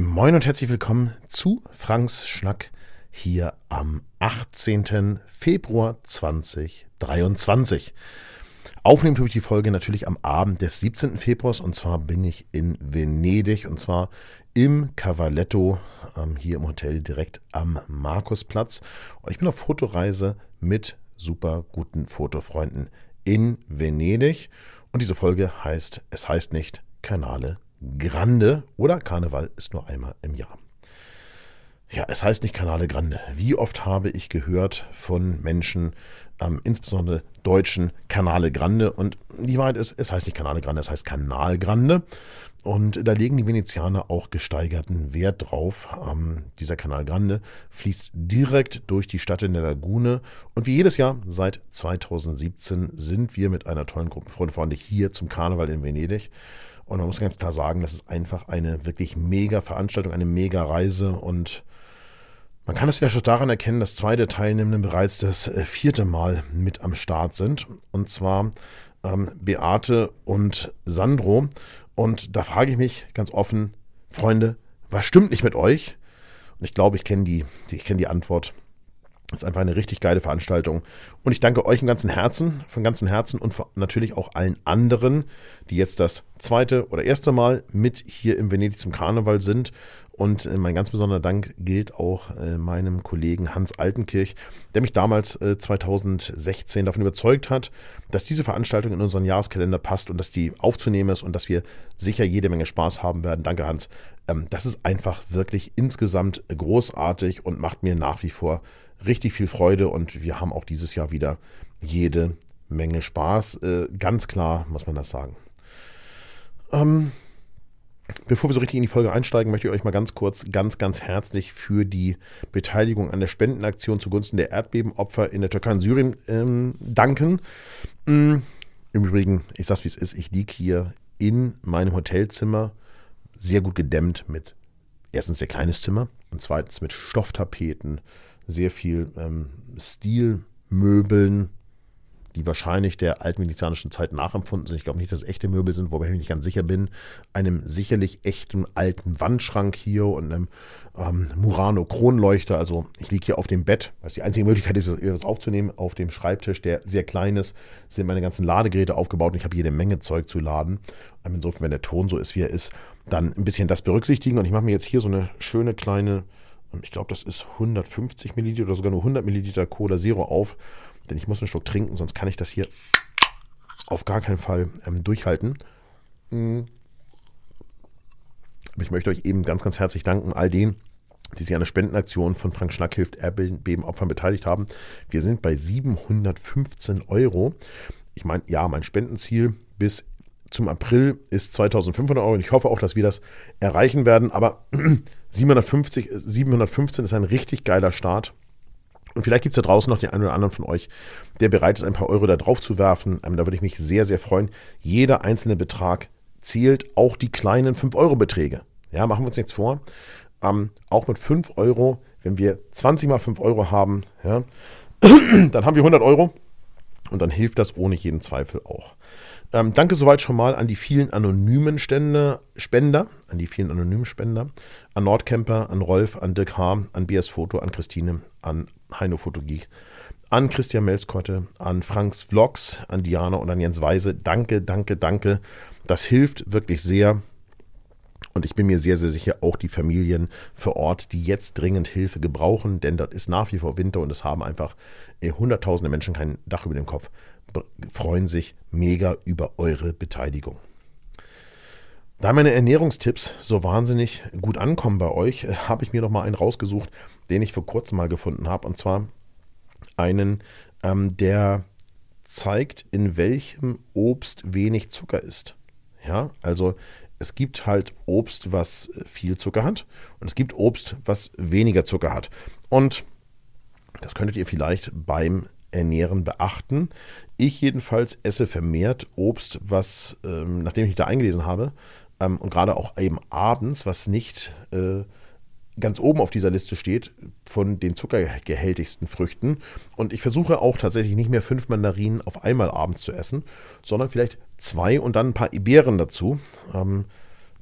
Moin und herzlich willkommen zu Franks Schnack hier am 18. Februar 2023. Aufnehmen tue ich die Folge natürlich am Abend des 17. Februars und zwar bin ich in Venedig und zwar im Cavaletto ähm, hier im Hotel direkt am Markusplatz und ich bin auf Fotoreise mit super guten Fotofreunden in Venedig und diese Folge heißt, es heißt nicht Kanale Grande oder Karneval ist nur einmal im Jahr. Ja, es heißt nicht Canale Grande. Wie oft habe ich gehört von Menschen, ähm, insbesondere Deutschen, Canale Grande. Und die Wahrheit ist, es heißt nicht Canale Grande, es heißt Kanal Grande. Und da legen die Venezianer auch gesteigerten Wert drauf. Ähm, dieser Kanal Grande fließt direkt durch die Stadt in der Lagune. Und wie jedes Jahr seit 2017 sind wir mit einer tollen Gruppe Freunde Freunde hier zum Karneval in Venedig. Und man muss ganz klar sagen, das ist einfach eine wirklich mega Veranstaltung, eine mega Reise. Und man kann es vielleicht auch daran erkennen, dass zwei der Teilnehmenden bereits das äh, vierte Mal mit am Start sind. Und zwar ähm, Beate und Sandro. Und da frage ich mich ganz offen, Freunde, was stimmt nicht mit euch? Und ich glaube, ich kenne die, ich kenne die Antwort. Das ist einfach eine richtig geile Veranstaltung. Und ich danke euch im ganzen Herzen, von ganzem Herzen und natürlich auch allen anderen, die jetzt das zweite oder erste Mal mit hier im Venedig zum Karneval sind. Und äh, mein ganz besonderer Dank gilt auch äh, meinem Kollegen Hans Altenkirch, der mich damals äh, 2016 davon überzeugt hat, dass diese Veranstaltung in unseren Jahreskalender passt und dass die aufzunehmen ist und dass wir sicher jede Menge Spaß haben werden. Danke, Hans. Ähm, das ist einfach wirklich insgesamt großartig und macht mir nach wie vor richtig viel Freude und wir haben auch dieses Jahr wieder jede Menge Spaß. Äh, ganz klar muss man das sagen. Ähm, bevor wir so richtig in die Folge einsteigen, möchte ich euch mal ganz kurz, ganz, ganz herzlich für die Beteiligung an der Spendenaktion zugunsten der Erdbebenopfer in der Türkei und Syrien ähm, danken. Ähm, Im Übrigen, ich sag's wie es ist, ich liege hier in meinem Hotelzimmer, sehr gut gedämmt mit erstens sehr kleines Zimmer und zweitens mit Stofftapeten, sehr viel ähm, Stilmöbeln, die wahrscheinlich der altmedizinischen Zeit nachempfunden sind. Ich glaube nicht, dass es echte Möbel sind, wobei ich nicht ganz sicher bin. Einem sicherlich echten alten Wandschrank hier und einem ähm, Murano Kronleuchter. Also ich liege hier auf dem Bett, es die einzige Möglichkeit ist, das aufzunehmen. Auf dem Schreibtisch, der sehr klein ist, sind meine ganzen Ladegeräte aufgebaut und ich habe jede Menge Zeug zu laden. Ähm, insofern, wenn der Ton so ist, wie er ist, dann ein bisschen das berücksichtigen. Und ich mache mir jetzt hier so eine schöne kleine ich glaube, das ist 150 Milliliter oder sogar nur 100 Milliliter Cola Zero auf, denn ich muss einen Schluck trinken, sonst kann ich das hier auf gar keinen Fall ähm, durchhalten. Aber ich möchte euch eben ganz, ganz herzlich danken, all denen, die sich an der Spendenaktion von Frank Schnack hilft Erdbebenopfern beteiligt haben. Wir sind bei 715 Euro. Ich meine, ja, mein Spendenziel bis zum April ist 2500 Euro und ich hoffe auch, dass wir das erreichen werden. Aber 750, 715 ist ein richtig geiler Start. Und vielleicht gibt es da draußen noch den einen oder anderen von euch, der bereit ist, ein paar Euro da drauf zu werfen. Ähm, da würde ich mich sehr, sehr freuen. Jeder einzelne Betrag zählt, auch die kleinen 5-Euro-Beträge. Ja, machen wir uns nichts vor. Ähm, auch mit 5 Euro, wenn wir 20 mal 5 Euro haben, ja, dann haben wir 100 Euro. Und dann hilft das ohne jeden Zweifel auch. Ähm, danke soweit schon mal an die vielen anonymen Stände, Spender, an die vielen anonymen Spender, an Nordcamper, an Rolf, an Dirk H., an BS Foto, an Christine, an Heino Fotogeek, an Christian Melskotte, an Franks Vlogs, an Diana und an Jens Weise. Danke, danke, danke. Das hilft wirklich sehr. Und ich bin mir sehr, sehr sicher, auch die Familien vor Ort, die jetzt dringend Hilfe gebrauchen, denn dort ist nach wie vor Winter und es haben einfach äh, hunderttausende Menschen kein Dach über dem Kopf freuen sich mega über eure Beteiligung. Da meine Ernährungstipps so wahnsinnig gut ankommen bei euch, äh, habe ich mir noch mal einen rausgesucht, den ich vor kurzem mal gefunden habe. Und zwar einen, ähm, der zeigt, in welchem Obst wenig Zucker ist. Ja, also es gibt halt Obst, was äh, viel Zucker hat und es gibt Obst, was weniger Zucker hat. Und das könntet ihr vielleicht beim Ernähren beachten. Ich jedenfalls esse vermehrt Obst, was, ähm, nachdem ich mich da eingelesen habe, ähm, und gerade auch eben abends, was nicht äh, ganz oben auf dieser Liste steht, von den zuckergehältigsten Früchten. Und ich versuche auch tatsächlich nicht mehr fünf Mandarinen auf einmal abends zu essen, sondern vielleicht zwei und dann ein paar Beeren dazu. Ähm,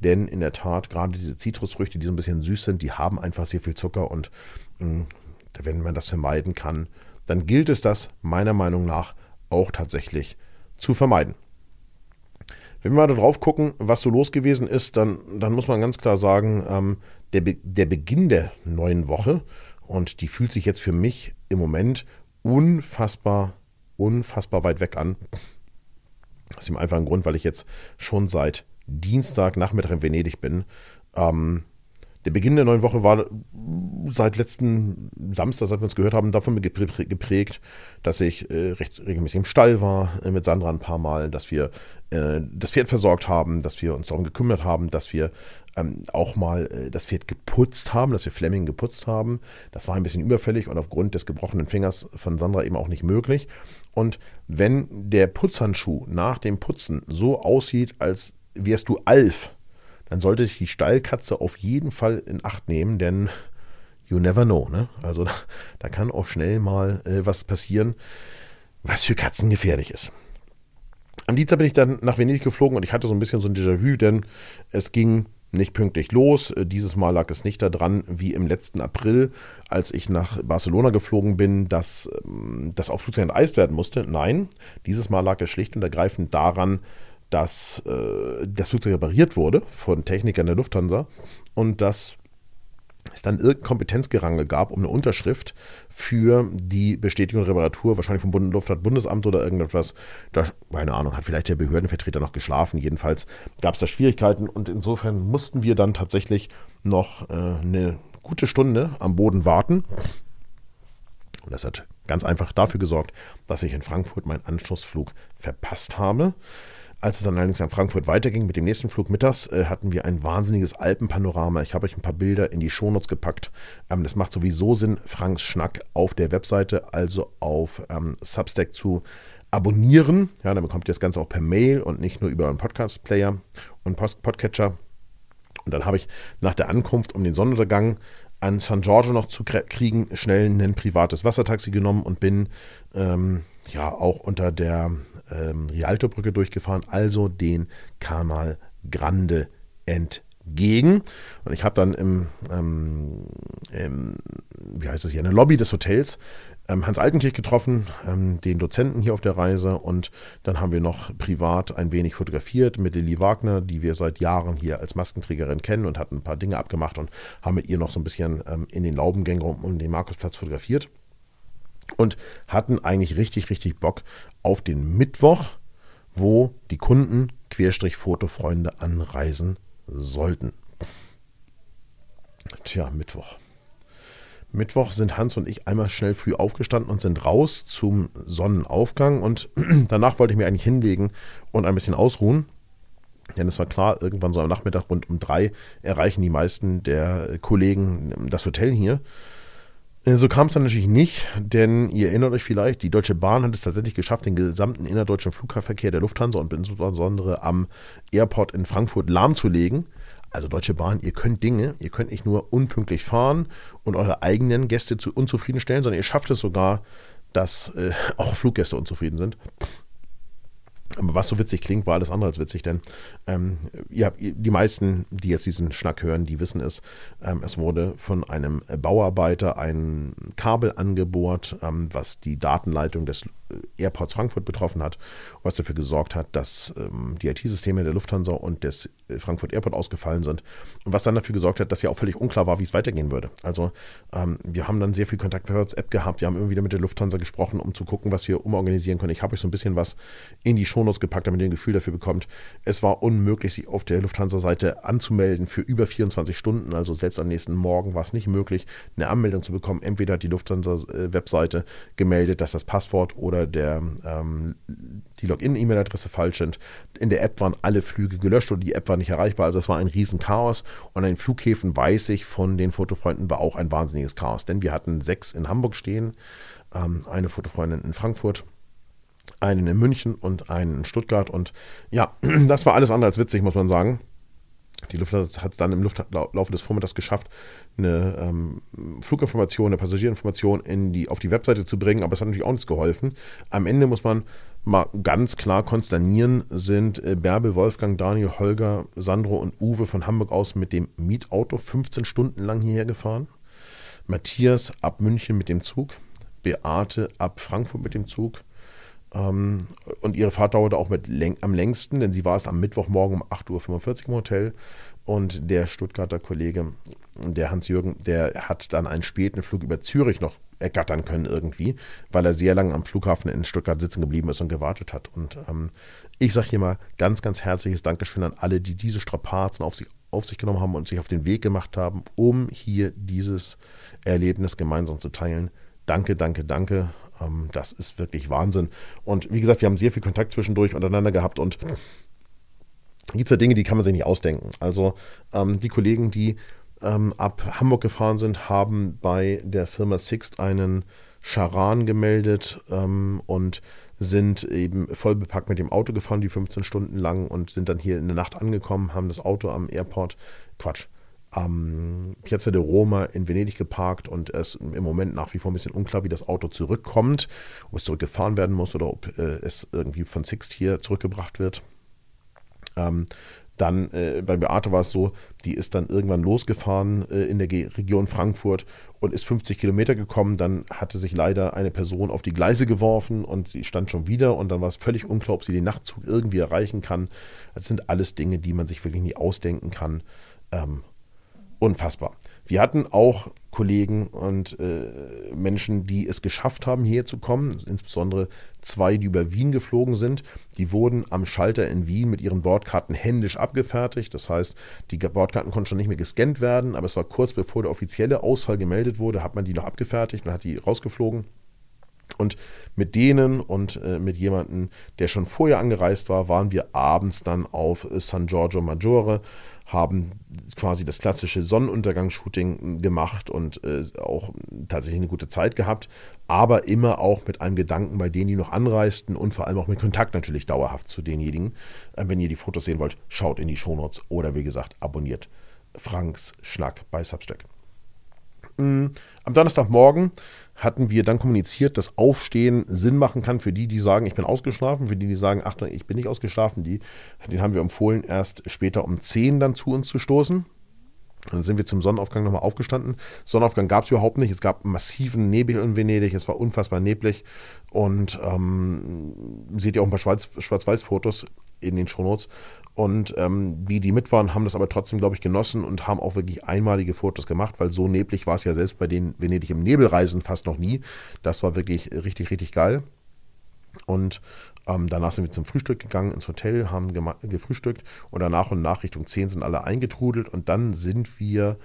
denn in der Tat, gerade diese Zitrusfrüchte, die so ein bisschen süß sind, die haben einfach sehr viel Zucker und mh, mm, wenn man das vermeiden kann, dann gilt es das meiner Meinung nach auch tatsächlich zu vermeiden. Wenn wir mal darauf gucken, was so los gewesen ist, dann, dann muss man ganz klar sagen, ähm, der, Be der Beginn der neuen Woche, und die fühlt sich jetzt für mich im Moment unfassbar, unfassbar weit weg an. Aus dem einfachen Grund, weil ich jetzt schon seit Dienstag Nachmittag in Venedig bin. Ähm, der Beginn der neuen Woche war seit letzten Samstag, seit wir uns gehört haben, davon geprägt, dass ich äh, recht regelmäßig im Stall war äh, mit Sandra ein paar Mal, dass wir äh, das Pferd versorgt haben, dass wir uns darum gekümmert haben, dass wir ähm, auch mal äh, das Pferd geputzt haben, dass wir Fleming geputzt haben. Das war ein bisschen überfällig und aufgrund des gebrochenen Fingers von Sandra eben auch nicht möglich. Und wenn der Putzhandschuh nach dem Putzen so aussieht, als wärst du Alf, dann sollte sich die Stallkatze auf jeden Fall in Acht nehmen, denn you never know. Ne? Also da, da, kann auch schnell mal äh, was passieren, was für Katzen gefährlich ist. Am Dienstag bin ich dann nach Venedig geflogen und ich hatte so ein bisschen so ein Déjà-vu, denn es ging nicht pünktlich los. Äh, dieses Mal lag es nicht daran, wie im letzten April, als ich nach Barcelona geflogen bin, dass ähm, das Aufflugzeug enteist werden musste. Nein, dieses Mal lag es schlicht und ergreifend daran, dass äh, das Flugzeug repariert wurde von Technikern der Lufthansa und dass es dann irgendein Kompetenzgerangel gab um eine Unterschrift für die Bestätigung der Reparatur, wahrscheinlich vom Bund Luftfahrtbundesamt oder irgendetwas. Da, keine Ahnung, hat vielleicht der Behördenvertreter noch geschlafen. Jedenfalls gab es da Schwierigkeiten und insofern mussten wir dann tatsächlich noch äh, eine gute Stunde am Boden warten. Und das hat ganz einfach dafür gesorgt, dass ich in Frankfurt meinen Anschlussflug verpasst habe. Als es dann allerdings nach Frankfurt weiterging mit dem nächsten Flug mittags, äh, hatten wir ein wahnsinniges Alpenpanorama. Ich habe euch ein paar Bilder in die Shownotes gepackt. Ähm, das macht sowieso Sinn, Franks Schnack auf der Webseite, also auf ähm, Substack zu abonnieren. Ja, dann bekommt ihr das Ganze auch per Mail und nicht nur über einen Podcast-Player und Post Podcatcher. Und dann habe ich nach der Ankunft um den Sonnenuntergang an San Giorgio noch zu kriegen, schnell ein privates Wassertaxi genommen und bin ähm, ja auch unter der ähm, Rialto-Brücke durchgefahren, also den Canal Grande entgegen. Und ich habe dann im, ähm, im, wie heißt das hier, in der Lobby des Hotels ähm, Hans Altenkirch getroffen, ähm, den Dozenten hier auf der Reise. Und dann haben wir noch privat ein wenig fotografiert mit Lilly Wagner, die wir seit Jahren hier als Maskenträgerin kennen und hatten ein paar Dinge abgemacht und haben mit ihr noch so ein bisschen ähm, in den Laubengängen um, um den Markusplatz fotografiert und hatten eigentlich richtig, richtig Bock auf den Mittwoch, wo die Kunden Querstrich Fotofreunde anreisen sollten. Tja, Mittwoch. Mittwoch sind Hans und ich einmal schnell früh aufgestanden und sind raus zum Sonnenaufgang und danach wollte ich mir eigentlich hinlegen und ein bisschen ausruhen. Denn es war klar, irgendwann so am Nachmittag rund um drei erreichen die meisten der Kollegen das Hotel hier. Äh, so kam es dann natürlich nicht, denn ihr erinnert euch vielleicht, die Deutsche Bahn hat es tatsächlich geschafft, den gesamten innerdeutschen Flugverkehr der Lufthansa und insbesondere am Airport in Frankfurt lahmzulegen. Also Deutsche Bahn, ihr könnt Dinge, ihr könnt nicht nur unpünktlich fahren und eure eigenen Gäste zu unzufriedenstellen, sondern ihr schafft es sogar, dass äh, auch Fluggäste unzufrieden sind. Aber was so witzig klingt, war alles andere als witzig, denn ähm, habt, die meisten, die jetzt diesen Schnack hören, die wissen es. Ähm, es wurde von einem Bauarbeiter ein Kabel angebohrt, ähm, was die Datenleitung des Airports Frankfurt betroffen hat, was dafür gesorgt hat, dass ähm, die IT-Systeme der Lufthansa und des äh, Frankfurt Airport ausgefallen sind und was dann dafür gesorgt hat, dass ja auch völlig unklar war, wie es weitergehen würde. Also ähm, wir haben dann sehr viel Kontakt per WhatsApp gehabt, wir haben immer wieder mit der Lufthansa gesprochen, um zu gucken, was wir umorganisieren können. Ich habe euch so ein bisschen was in die Shownotes gepackt, damit ihr ein Gefühl dafür bekommt. Es war unmöglich, sich auf der Lufthansa-Seite anzumelden für über 24 Stunden, also selbst am nächsten Morgen war es nicht möglich, eine Anmeldung zu bekommen. Entweder hat die Lufthansa-Webseite gemeldet, dass das Passwort oder oder der, ähm, die Login-E-Mail-Adresse falsch sind. In der App waren alle Flüge gelöscht und die App war nicht erreichbar. Also es war ein Riesenchaos. Und an den Flughäfen weiß ich von den Fotofreunden war auch ein wahnsinniges Chaos. Denn wir hatten sechs in Hamburg stehen, ähm, eine Fotofreundin in Frankfurt, einen in München und einen in Stuttgart. Und ja, das war alles andere als witzig, muss man sagen. Die Lufthansa hat es dann im Laufe des Vormittags geschafft, eine ähm, Fluginformation, eine Passagierinformation in die, auf die Webseite zu bringen, aber es hat natürlich auch nichts geholfen. Am Ende muss man mal ganz klar konsternieren, sind äh, Bärbel, Wolfgang, Daniel, Holger, Sandro und Uwe von Hamburg aus mit dem Mietauto 15 Stunden lang hierher gefahren. Matthias ab München mit dem Zug. Beate ab Frankfurt mit dem Zug. Ähm, und ihre Fahrt dauerte auch mit am längsten, denn sie war es am Mittwochmorgen um 8.45 Uhr im Hotel. Und der Stuttgarter Kollege, der Hans-Jürgen, der hat dann einen späten Flug über Zürich noch ergattern können irgendwie, weil er sehr lange am Flughafen in Stuttgart sitzen geblieben ist und gewartet hat. Und ähm, ich sage hier mal ganz, ganz herzliches Dankeschön an alle, die diese Strapazen auf sich, auf sich genommen haben und sich auf den Weg gemacht haben, um hier dieses Erlebnis gemeinsam zu teilen. Danke, danke, danke. Ähm, das ist wirklich Wahnsinn. Und wie gesagt, wir haben sehr viel Kontakt zwischendurch untereinander gehabt und gibt es ja Dinge, die kann man sich nicht ausdenken. Also ähm, die Kollegen, die ähm, ab Hamburg gefahren sind, haben bei der Firma Sixt einen Charan gemeldet ähm, und sind eben voll bepackt mit dem Auto gefahren, die 15 Stunden lang und sind dann hier in der Nacht angekommen, haben das Auto am Airport, Quatsch, am Piazza de Roma in Venedig geparkt und es im Moment nach wie vor ein bisschen unklar, wie das Auto zurückkommt, ob es zurückgefahren werden muss oder ob äh, es irgendwie von Sixt hier zurückgebracht wird. Ähm, dann äh, bei Beate war es so, die ist dann irgendwann losgefahren äh, in der Ge Region Frankfurt und ist 50 Kilometer gekommen. Dann hatte sich leider eine Person auf die Gleise geworfen und sie stand schon wieder und dann war es völlig unklar, ob sie den Nachtzug irgendwie erreichen kann. Das sind alles Dinge, die man sich wirklich nie ausdenken kann. Ähm, unfassbar. Wir hatten auch Kollegen und äh, Menschen, die es geschafft haben, hierher zu kommen, insbesondere zwei, die über Wien geflogen sind. Die wurden am Schalter in Wien mit ihren Bordkarten händisch abgefertigt. Das heißt, die Bordkarten konnten schon nicht mehr gescannt werden, aber es war kurz bevor der offizielle Ausfall gemeldet wurde, hat man die noch abgefertigt und hat die rausgeflogen. Und mit denen und äh, mit jemandem, der schon vorher angereist war, waren wir abends dann auf San Giorgio Maggiore haben quasi das klassische Sonnenuntergangsshooting gemacht und äh, auch tatsächlich eine gute Zeit gehabt, aber immer auch mit einem Gedanken bei denen, die noch anreisten und vor allem auch mit Kontakt natürlich dauerhaft zu denjenigen. Äh, wenn ihr die Fotos sehen wollt, schaut in die Shownotes oder wie gesagt, abonniert Franks Schnack bei Substack. Am Donnerstagmorgen hatten wir dann kommuniziert, dass Aufstehen Sinn machen kann für die, die sagen, ich bin ausgeschlafen, für die, die sagen, ach, ich bin nicht ausgeschlafen. Die, den haben wir empfohlen, erst später um 10 dann zu uns zu stoßen. Dann sind wir zum Sonnenaufgang nochmal aufgestanden. Sonnenaufgang gab es überhaupt nicht. Es gab massiven Nebel in Venedig. Es war unfassbar neblig. Und ähm, seht ihr auch ein paar Schwarz-Weiß-Fotos in den Shownotes. Und ähm, die, die mit waren, haben das aber trotzdem, glaube ich, genossen und haben auch wirklich einmalige Fotos gemacht, weil so neblig war es ja selbst bei den Venedig im Nebelreisen fast noch nie. Das war wirklich richtig, richtig geil. Und ähm, danach sind wir zum Frühstück gegangen ins Hotel, haben gefrühstückt und danach und nach Richtung 10 sind alle eingetrudelt und dann sind wir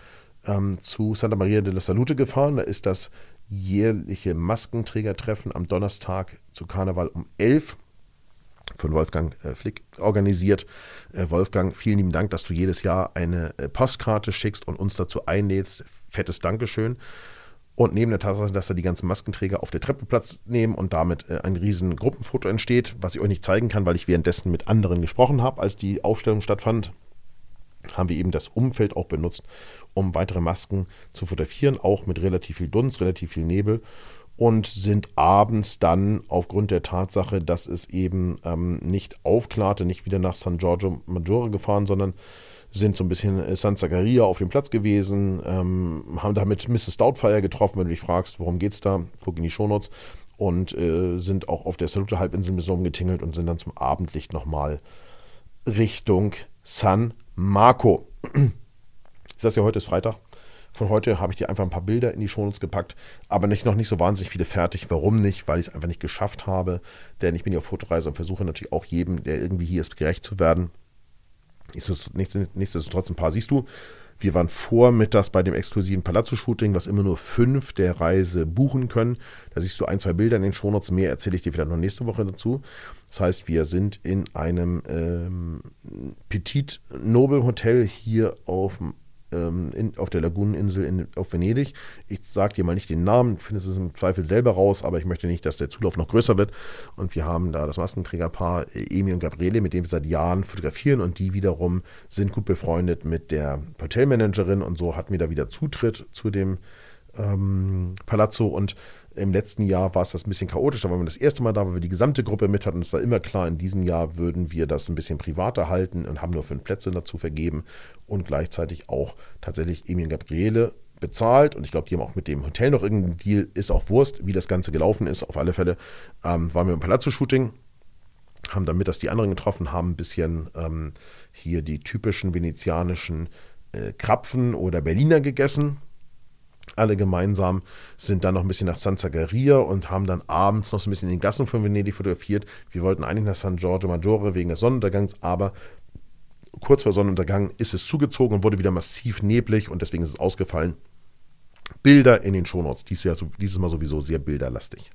ähm, zu Santa Maria de la Salute gefahren. Da ist das jährliche Maskenträgertreffen am Donnerstag zu Karneval um 11 Uhr von Wolfgang äh, Flick organisiert. Äh, Wolfgang, vielen lieben Dank, dass du jedes Jahr eine äh, Postkarte schickst und uns dazu einlädst. Fettes Dankeschön. Und neben der Tatsache, dass da die ganzen Maskenträger auf der Treppe Platz nehmen und damit ein riesen Gruppenfoto entsteht, was ich euch nicht zeigen kann, weil ich währenddessen mit anderen gesprochen habe, als die Aufstellung stattfand, haben wir eben das Umfeld auch benutzt, um weitere Masken zu fotografieren, auch mit relativ viel Dunst, relativ viel Nebel und sind abends dann aufgrund der Tatsache, dass es eben ähm, nicht aufklarte, nicht wieder nach San Giorgio Maggiore gefahren, sondern sind so ein bisschen San Zaccaria auf dem Platz gewesen, ähm, haben damit Mrs. Doubtfire getroffen, wenn du dich fragst, worum geht's da, guck in die Shownotes und äh, sind auch auf der Salute-Halbinsel bis getingelt und sind dann zum Abendlicht nochmal Richtung San Marco. Ist das ja heute ist Freitag? Von heute habe ich dir einfach ein paar Bilder in die Shownotes gepackt, aber nicht, noch nicht so wahnsinnig viele fertig. Warum nicht? Weil ich es einfach nicht geschafft habe. Denn ich bin ja auf Fotoreise und versuche natürlich auch jedem, der irgendwie hier ist, gerecht zu werden. Nichtsdestotrotz ein paar siehst du. Wir waren vormittags bei dem exklusiven Palazzo-Shooting, was immer nur fünf der Reise buchen können. Da siehst du ein, zwei Bilder in den Shownotes. Mehr erzähle ich dir vielleicht noch nächste Woche dazu. Das heißt, wir sind in einem ähm, Petit Noble Hotel hier auf dem ähm, in, auf der Laguneninsel in, auf Venedig. Ich sage dir mal nicht den Namen, findest es im Zweifel selber raus, aber ich möchte nicht, dass der Zulauf noch größer wird. Und wir haben da das Maskenträgerpaar Emi und Gabriele, mit dem wir seit Jahren fotografieren und die wiederum sind gut befreundet mit der Hotelmanagerin und so hatten wir da wieder Zutritt zu dem ähm, Palazzo und Im letzten Jahr war es das ein bisschen chaotisch, da waren wir das erste Mal da, weil wir die gesamte Gruppe mit hatten. Es war immer klar, in diesem Jahr würden wir das ein bisschen privater halten und haben nur fünf Plätze dazu vergeben und gleichzeitig auch tatsächlich Emil und Gabriele bezahlt und ich glaube, die haben auch mit dem Hotel noch irgendeinen Deal, ist auch Wurst, wie das Ganze gelaufen ist. Auf alle Fälle ähm, waren wir im Palazzo-Shooting, haben damit, dass die anderen getroffen haben, ein bisschen ähm, hier die typischen venezianischen äh, Krapfen oder Berliner gegessen. Alle gemeinsam sind dann noch ein bisschen nach San Zagaria und haben dann abends noch so ein bisschen in den Gassen von Venedig fotografiert. Wir wollten eigentlich nach San Giorgio Maggiore wegen des Sonnenuntergangs, aber kurz vor Sonnenuntergang ist es zugezogen und wurde wieder massiv neblig und deswegen ist es ausgefallen. Bilder in den Shownotes. Dies Jahr, dieses Mal sowieso sehr bilderlastig.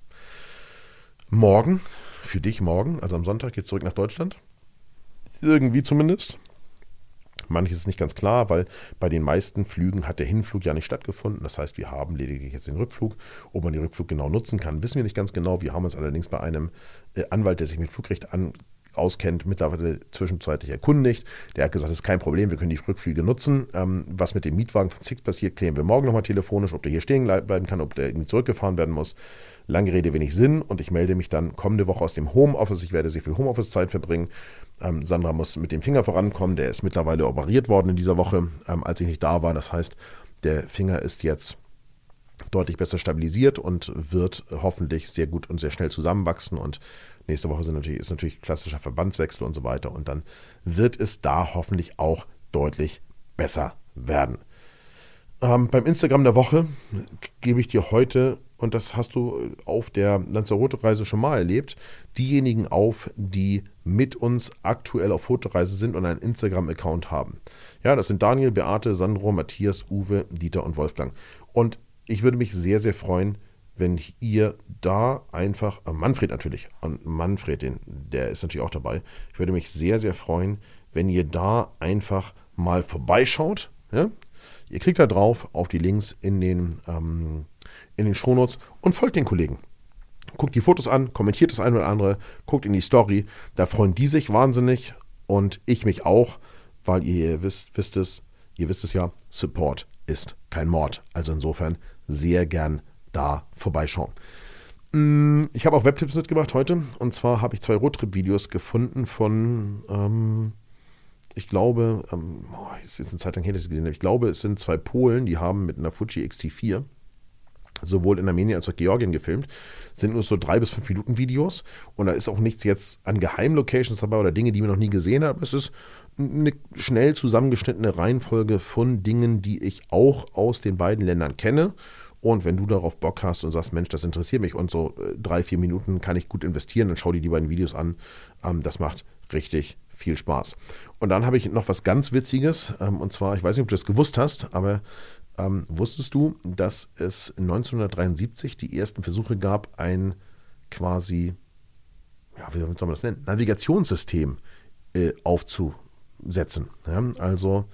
Morgen, für dich morgen, also am Sonntag, geht es zurück nach Deutschland. Irgendwie zumindest. Manches ist nicht ganz klar, weil bei den meisten Flügen hat der Hinflug ja nicht stattgefunden. Das heißt, wir haben lediglich jetzt den Rückflug. Ob man den Rückflug genau nutzen kann, wissen wir nicht ganz genau. Wir haben uns allerdings bei einem äh, Anwalt, der sich mit Flugrecht an, auskennt, mittlerweile zwischenzeitlich erkundigt. Der hat gesagt, das ist kein Problem, wir können die Rückflüge nutzen. Ähm, was mit dem Mietwagen von Six passiert, klären wir morgen nochmal telefonisch, ob der hier stehen bleiben kann, ob der irgendwie zurückgefahren werden muss. Lange Rede, wenig Sinn und ich melde mich dann kommende Woche aus dem Homeoffice. Ich werde sehr viel Homeoffice-Zeit verbringen. Ähm, Sandra muss mit dem Finger vorankommen, der ist mittlerweile operiert worden in dieser Woche, ähm, als ich nicht da war. Das heißt, der Finger ist jetzt deutlich besser stabilisiert und wird hoffentlich sehr gut und sehr schnell zusammenwachsen. Und nächste Woche natürlich, ist natürlich klassischer Verbandswechsel und so weiter. Und dann wird es da hoffentlich auch deutlich besser werden. Ähm, beim Instagram der Woche gebe ich dir heute, und das hast du auf der Lanzarote-Reise schon mal erlebt, diejenigen auf, die mit uns aktuell auf Fotoreise sind und einen Instagram-Account haben. Ja, das sind Daniel, Beate, Sandro, Matthias, Uwe, Dieter und Wolfgang. Und ich würde mich sehr, sehr freuen, wenn ihr da einfach, äh Manfred natürlich, und Manfred, den, der ist natürlich auch dabei. Ich würde mich sehr, sehr freuen, wenn ihr da einfach mal vorbeischaut. Ja? Ihr klickt da drauf auf die Links in den, ähm, in den Shownotes und folgt den Kollegen. Guckt die Fotos an, kommentiert das eine oder andere, guckt in die Story. Da freuen die sich wahnsinnig und ich mich auch, weil ihr wisst, wisst es, ihr wisst es ja, Support ist kein Mord. Also insofern sehr gern da vorbeischauen. Mm, ich habe auch Webtipps mitgebracht heute. Und zwar habe ich zwei Roadtrip-Videos gefunden von, ähm, ich glaube, ähm, oh, ist jetzt eine Zeit lang her, dass ich gesehen habe. Ich glaube, es sind zwei Polen, die haben mit einer Fuji XT4 sowohl in Armenien als auch Georgien gefilmt. Sind nur so drei bis fünf Minuten Videos. Und da ist auch nichts jetzt an Geheimlocations dabei oder Dinge, die man noch nie gesehen habe. Es ist eine schnell zusammengeschnittene Reihenfolge von Dingen, die ich auch aus den beiden Ländern kenne. Und wenn du darauf Bock hast und sagst, Mensch, das interessiert mich und so äh, drei, vier Minuten kann ich gut investieren, dann schau dir die beiden Videos an. Ähm, das macht richtig viel Spaß. Und dann habe ich noch was ganz Witziges. Ähm, und zwar, ich weiß nicht, ob du das gewusst hast, aber ähm, wusstest du, dass es 1973 die ersten Versuche gab, ein quasi, ja, wie soll man das nennen, Navigationssystem äh, aufzubauen? setzen. Ja, also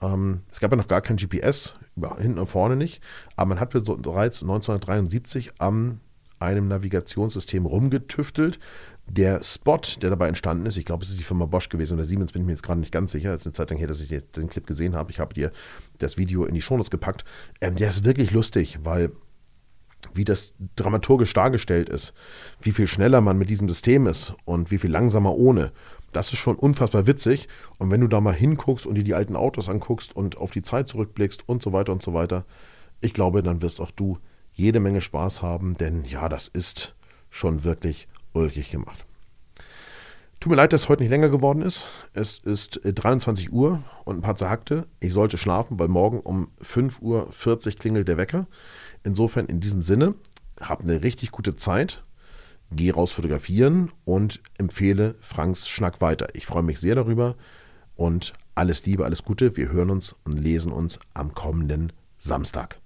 ähm, es gab ja noch gar kein GPS, hinten und vorne nicht, aber man hat bereits 1973 an einem Navigationssystem rumgetüftelt. Der Spot, der dabei entstanden ist, ich glaube, es ist die Firma Bosch gewesen oder Siemens, bin ich mir jetzt gerade nicht ganz sicher. Es ist eine Zeit lang her, dass ich den Clip gesehen habe. Ich habe dir das Video in die Shownotes gepackt. Ähm, der ist wirklich lustig, weil wie das dramaturgisch dargestellt ist, wie viel schneller man mit diesem System ist und wie viel langsamer ohne. Das ist schon unfassbar witzig. Und wenn du da mal hinguckst und dir die alten Autos anguckst und auf die Zeit zurückblickst und so weiter und so weiter, ich glaube, dann wirst auch du jede Menge Spaß haben, denn ja, das ist schon wirklich ulkig gemacht. Tut mir leid, dass es heute nicht länger geworden ist. Es ist 23 äh, Uhr und ein paar zerhackte. Ich sollte schlafen, weil morgen um 5.40 Uhr klingelt der Wecker. Insofern in diesem Sinne, habt eine richtig gute Zeit geh raus fotografieren und empfehle Franks Schnack weiter. Ich freue mich sehr darüber und alles Liebe, alles Gute. Wir hören uns und lesen uns am kommenden Samstag.